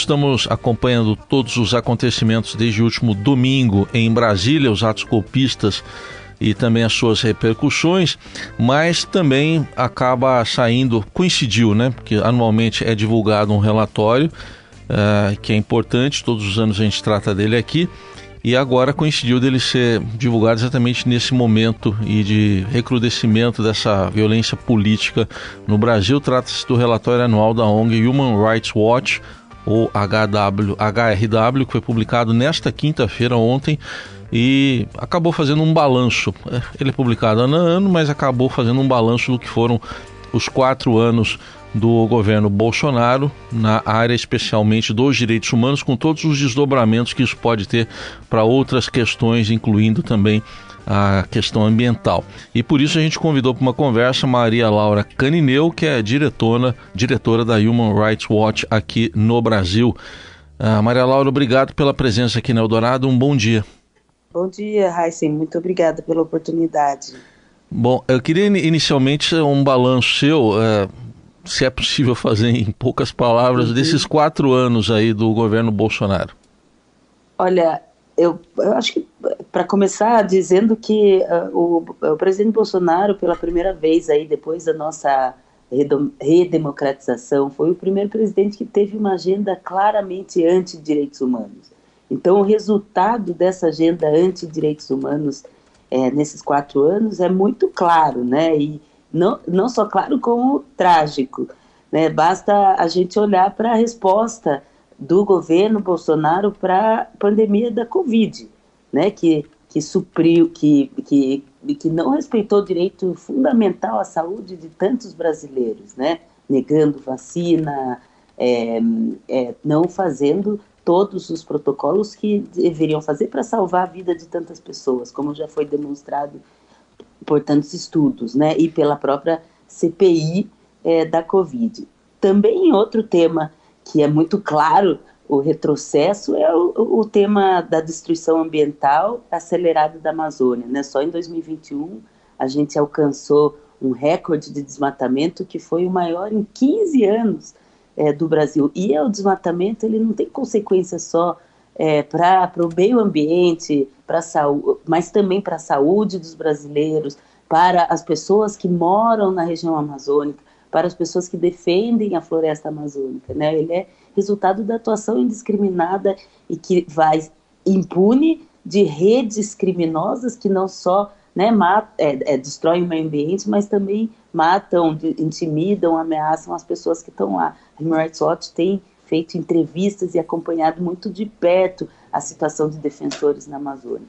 estamos acompanhando todos os acontecimentos desde o último domingo em Brasília, os atos golpistas e também as suas repercussões, mas também acaba saindo, coincidiu, né? Porque anualmente é divulgado um relatório uh, que é importante, todos os anos a gente trata dele aqui, e agora coincidiu dele ser divulgado exatamente nesse momento e de recrudescimento dessa violência política no Brasil. Trata-se do relatório anual da ONG Human Rights Watch, HW, HRW, que foi publicado nesta quinta-feira, ontem, e acabou fazendo um balanço. É, ele é publicado ano a ano, mas acabou fazendo um balanço do que foram os quatro anos do governo Bolsonaro na área especialmente dos direitos humanos, com todos os desdobramentos que isso pode ter para outras questões, incluindo também a questão ambiental. E por isso a gente convidou para uma conversa Maria Laura Canineu, que é diretora, diretora da Human Rights Watch aqui no Brasil. Uh, Maria Laura, obrigado pela presença aqui na Eldorado. Um bom dia. Bom dia, Heisen. Muito obrigada pela oportunidade. Bom, eu queria inicialmente um balanço seu, uh, se é possível fazer em poucas palavras, uhum. desses quatro anos aí do governo Bolsonaro. Olha, eu, eu acho que para começar dizendo que uh, o, o, presidente Bolsonaro, pela primeira vez aí depois da nossa redemocratização, foi o primeiro presidente que teve uma agenda claramente anti-direitos humanos. Então, o resultado dessa agenda anti-direitos humanos é, nesses quatro anos é muito claro, né? E não, não só claro, como trágico. Né? Basta a gente olhar para a resposta do governo Bolsonaro para a pandemia da Covid, né, que, que supriu, que, que, que não respeitou o direito fundamental à saúde de tantos brasileiros, né, negando vacina, é, é, não fazendo todos os protocolos que deveriam fazer para salvar a vida de tantas pessoas, como já foi demonstrado por tantos estudos, né, e pela própria CPI é, da Covid. Também outro tema que é muito claro o retrocesso é o, o, tema da destruição ambiental acelerada da Amazônia. Né? Só em 2021 a gente alcançou um recorde de desmatamento que foi o maior em 15 anos é, do Brasil. E é o desmatamento ele não tem consequência só é, para o meio ambiente, para saúde, mas também para a saúde dos brasileiros, para as pessoas que moram na região amazônica para as pessoas que defendem a floresta amazônica. Né? Ele é resultado da atuação indiscriminada e que vai impune de redes criminosas que não só né, mat, é, é, destroem o meio ambiente, mas também matam, intimidam, ameaçam as pessoas que estão lá. A Human Rights Watch tem feito entrevistas e acompanhado muito de perto a situação de defensores na Amazônia.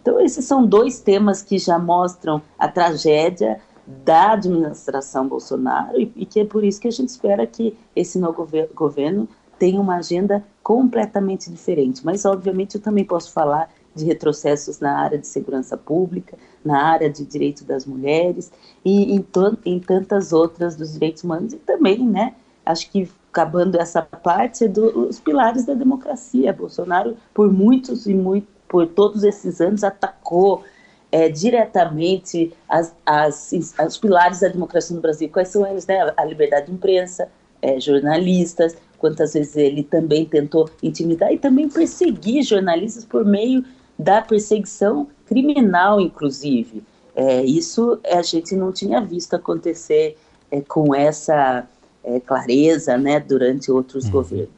Então, esses são dois temas que já mostram a tragédia da administração Bolsonaro e, e, que é por isso que a gente espera que esse novo governo tenha uma agenda completamente diferente. Mas, obviamente, eu também posso falar de retrocessos na área de segurança pública, na área de direitos das mulheres e em, em tantas outras dos direitos humanos e também, né, acho que acabando essa parte dos pilares da democracia. Bolsonaro, por muitos e muito, por todos esses anos, atacou é, diretamente as, as, os pilares da democracia no Brasil. Quais são eles? Né? A liberdade de imprensa, é, jornalistas, quantas vezes ele também tentou intimidar e também perseguir jornalistas por meio da perseguição criminal, inclusive. É, isso a gente não tinha visto acontecer é, com essa é, clareza né, durante outros uhum. governos.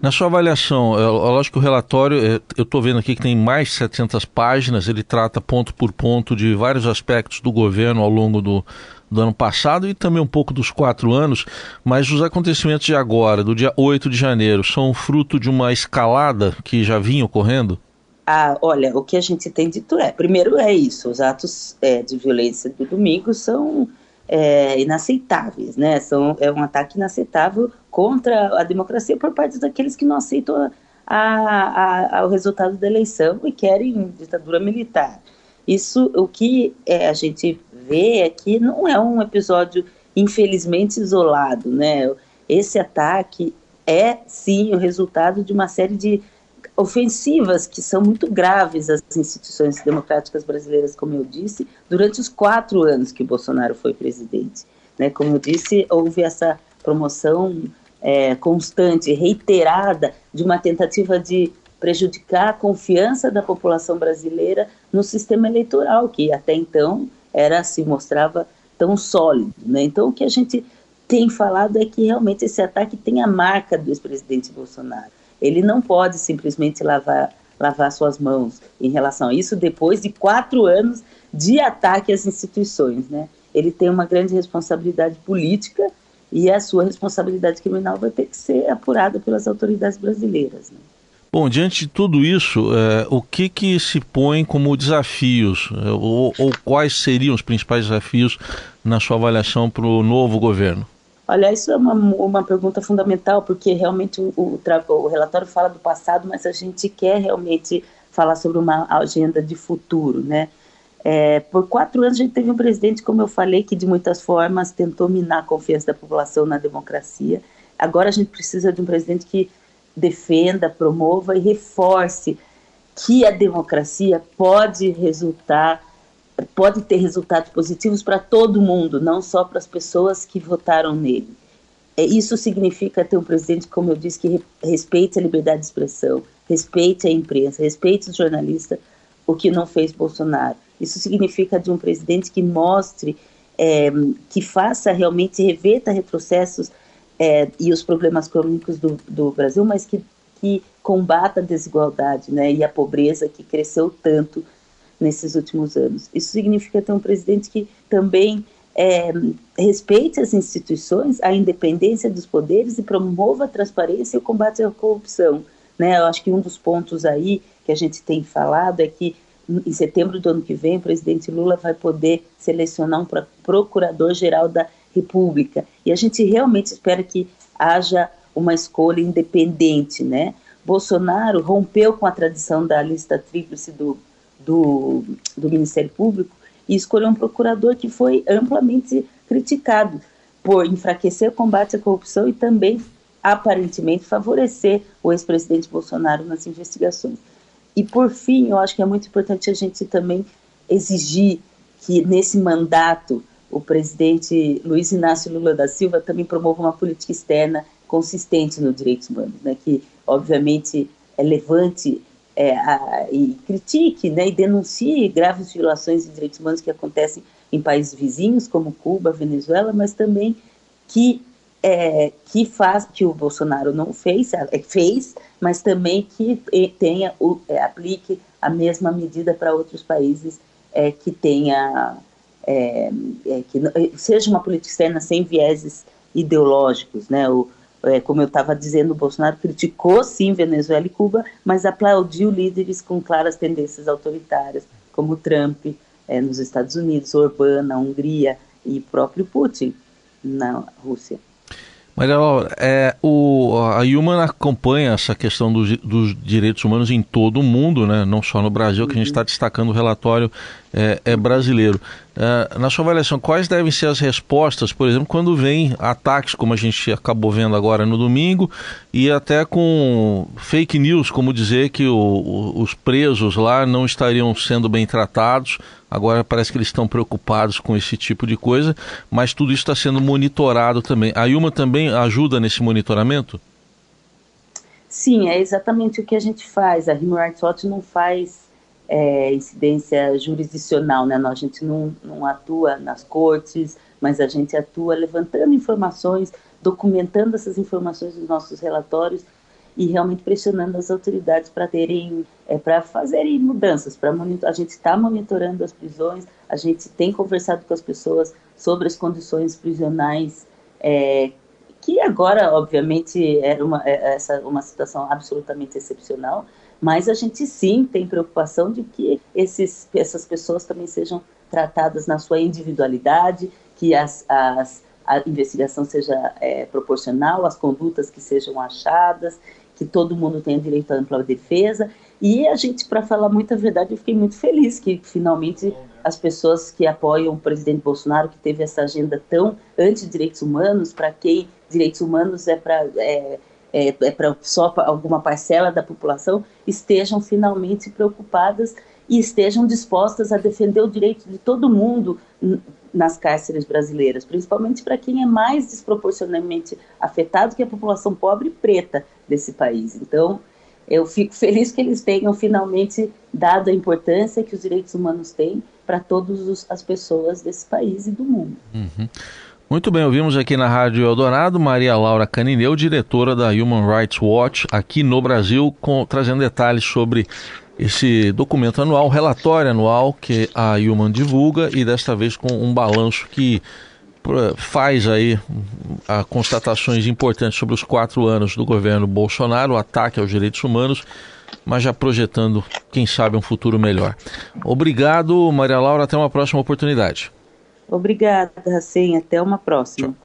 Na sua avaliação, é, lógico que o relatório, é, eu estou vendo aqui que tem mais de 700 páginas, ele trata ponto por ponto de vários aspectos do governo ao longo do, do ano passado e também um pouco dos quatro anos, mas os acontecimentos de agora, do dia 8 de janeiro, são fruto de uma escalada que já vinha ocorrendo? Ah, olha, o que a gente tem dito é, primeiro é isso, os atos é, de violência do domingo são é, inaceitáveis, né? São, é um ataque inaceitável contra a democracia por parte daqueles que não aceitam a, a, o resultado da eleição e querem ditadura militar. Isso, o que é, a gente vê é que não é um episódio infelizmente isolado, né? Esse ataque é sim o resultado de uma série de ofensivas que são muito graves às instituições democráticas brasileiras, como eu disse, durante os quatro anos que Bolsonaro foi presidente. Né? Como eu disse, houve essa promoção é, constante, reiterada, de uma tentativa de prejudicar a confiança da população brasileira no sistema eleitoral, que até então era se mostrava tão sólido. Né? Então, o que a gente tem falado é que realmente esse ataque tem a marca do ex-presidente Bolsonaro. Ele não pode simplesmente lavar, lavar suas mãos em relação a isso depois de quatro anos de ataque às instituições. Né? Ele tem uma grande responsabilidade política e a sua responsabilidade criminal vai ter que ser apurada pelas autoridades brasileiras. Né? Bom, diante de tudo isso, é, o que, que se põe como desafios, é, ou, ou, quais seriam os principais desafios na sua avaliação para o novo governo? Olha, isso é uma, uma pergunta fundamental, porque realmente o, o, o relatório fala do passado, mas a gente quer realmente falar sobre uma agenda de futuro, né? É, por quatro anos a gente teve um presidente, como eu falei, que de muitas formas tentou minar a confiança da população na democracia. Agora a gente precisa de um presidente que defenda, promova e reforce que a democracia pode resultar, pode ter resultados positivos para todo mundo, não só para as pessoas que votaram nele. É, isso significa ter um presidente, como eu disse, que respeite a liberdade de expressão, respeite a imprensa, respeite os jornalistas, o que não fez Bolsonaro. Isso significa de um presidente que mostre, é, que faça realmente, reverta retrocessos é, e os problemas crônicos do, do Brasil, mas que, que combata a desigualdade né, e a pobreza que cresceu tanto nesses últimos anos. Isso significa ter um presidente que também é, respeite as instituições, a independência dos poderes e promova a transparência e o combate à corrupção. Né? Eu acho que um dos pontos aí que a gente tem falado é que em setembro do ano que vem o presidente Lula vai poder selecionar um procurador-geral da república. E a gente realmente espera que haja uma escolha independente, né? Bolsonaro rompeu com a tradição da lista tríplice do, do, do Ministério Público e escolheu um procurador que foi amplamente criticado por enfraquecer o combate à corrupção e também, aparentemente, favorecer o ex-presidente Bolsonaro nas investigações. E, por fim, eu acho que é muito importante a gente também exigir que, nesse mandato, o presidente Luiz Inácio Lula da Silva também promove uma política externa consistente nos direitos humanos, né, que obviamente é levante é, a, e critique né, e denuncie graves violações de direitos humanos que acontecem em países vizinhos como Cuba, Venezuela, mas também que é, que faz que o Bolsonaro não fez, é, fez, mas também que tenha o, é, aplique a mesma medida para outros países é, que tenha é, é, que é, seja uma política externa sem vieses ideológicos, né? O, é, como eu estava dizendo, o Bolsonaro criticou sim Venezuela e Cuba, mas aplaudiu líderes com claras tendências autoritárias, como Trump é, nos Estados Unidos, Orbán na Hungria e próprio Putin na Rússia. Maria Laura, é, o, a Human acompanha essa questão dos, dos, direitos humanos em todo o mundo, né? não só no Brasil, que a gente está destacando o relatório é, é brasileiro. É, na sua avaliação, quais devem ser as respostas, por exemplo, quando vem ataques, como a gente acabou vendo agora no domingo, e até com fake news, como dizer que o, o, os presos lá não estariam sendo bem tratados. Agora parece que eles estão preocupados com esse tipo de coisa, mas tudo isso está sendo monitorado também. A Ilma também ajuda nesse monitoramento? Sim, é exatamente o que a gente faz. A Human Rights Watch não faz é, incidência jurisdicional, né? A gente não, não atua nas cortes, mas a gente atua levantando informações, documentando essas informações nos nossos relatórios e realmente pressionando as autoridades para terem, é, para fazerem mudanças, para a gente está monitorando as prisões, a gente tem conversado com as pessoas sobre as condições prisionais, é, que agora, obviamente, era uma, é, essa, uma situação absolutamente excepcional, mas a gente sim tem preocupação de que esses, essas pessoas também sejam tratadas na sua individualidade, que as, as, a investigação seja é, proporcional, as condutas que sejam achadas, que todo mundo tenha direito à ampla defesa. E a gente, para falar muita verdade, eu fiquei muito feliz que finalmente as pessoas que apoiam o presidente Bolsonaro, que teve essa agenda tão anti-direitos humanos, para quem direitos humanos é para é, é, é para só alguma parcela da população, estejam finalmente preocupadas e estejam dispostas a defender o direito de todo mundo, nas cárceres brasileiras, principalmente para quem é mais desproporcionalmente afetado, que é a população pobre e preta desse país. Então, eu fico feliz que eles tenham finalmente dado a importância que os direitos humanos têm para todas as pessoas desse país e do mundo. Uhum. Muito bem, ouvimos aqui na Rádio Eldorado Maria Laura Canineu, diretora da Human Rights Watch aqui no Brasil, com, trazendo detalhes sobre esse documento anual, relatório anual que a Human divulga e desta vez com um balanço que faz aí a constatações importantes sobre os quatro anos do governo Bolsonaro, o ataque aos direitos humanos, mas já projetando, quem sabe, um futuro melhor. Obrigado, Maria Laura, até uma próxima oportunidade. Obrigada, Racem, até uma próxima. Tchau.